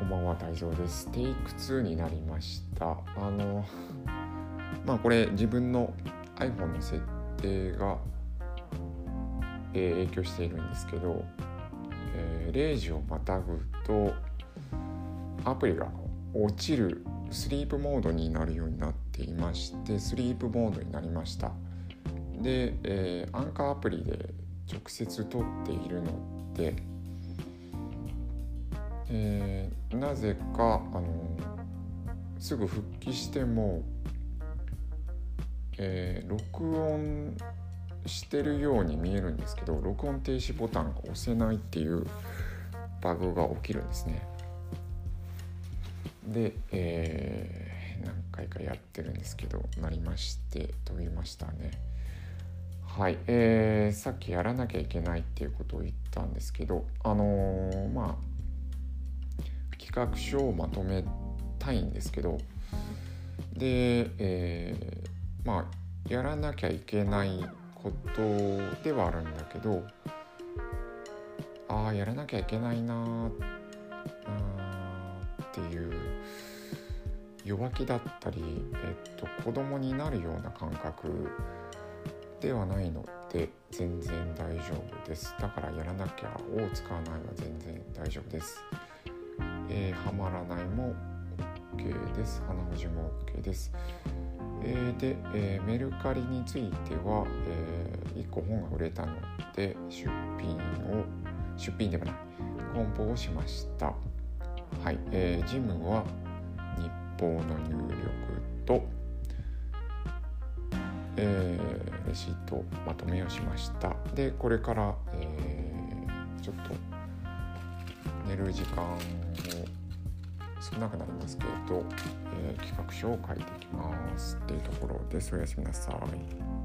こんばんは大蔵です。テイク2になりました。あのまあこれ自分の iPhone の設定が、えー、影響しているんですけど、えー、0時をまたぐとアプリが落ちるスリープモードになるようになっていましてスリープモードになりました。で、えー、アンカーアプリで直接撮っているので、えー、なぜかあのすぐ復帰しても、えー、録音してるように見えるんですけど録音停止ボタンが押せないっていうバグが起きるんですね。で、えー、何回かやってるんですけどなりまして飛びましたね。はい、えー、さっきやらなきゃいけないっていうことを言ったんですけどあのー、企画書をまとめたいんですけどで、えー、まあやらなきゃいけないことではあるんだけどああやらなきゃいけないなーっていう弱気だったり、えっと、子供になるような感覚ではないので全然大丈夫です。だからやらなきゃを使わないは全然大丈夫です、えー、はまらないも OK です。鼻ほじも OK です、えー、で、えー、メルカリについては、え1個本が売れたので出品を出品ではない。梱包をしました。はい、えー、ジムは日報の入力とえー、レシートまとめをしました。でこれから、えー、ちょっと寝る時間も少なくなりますけれど、えー、企画書を書いていきますっていうところですおやすみなさい。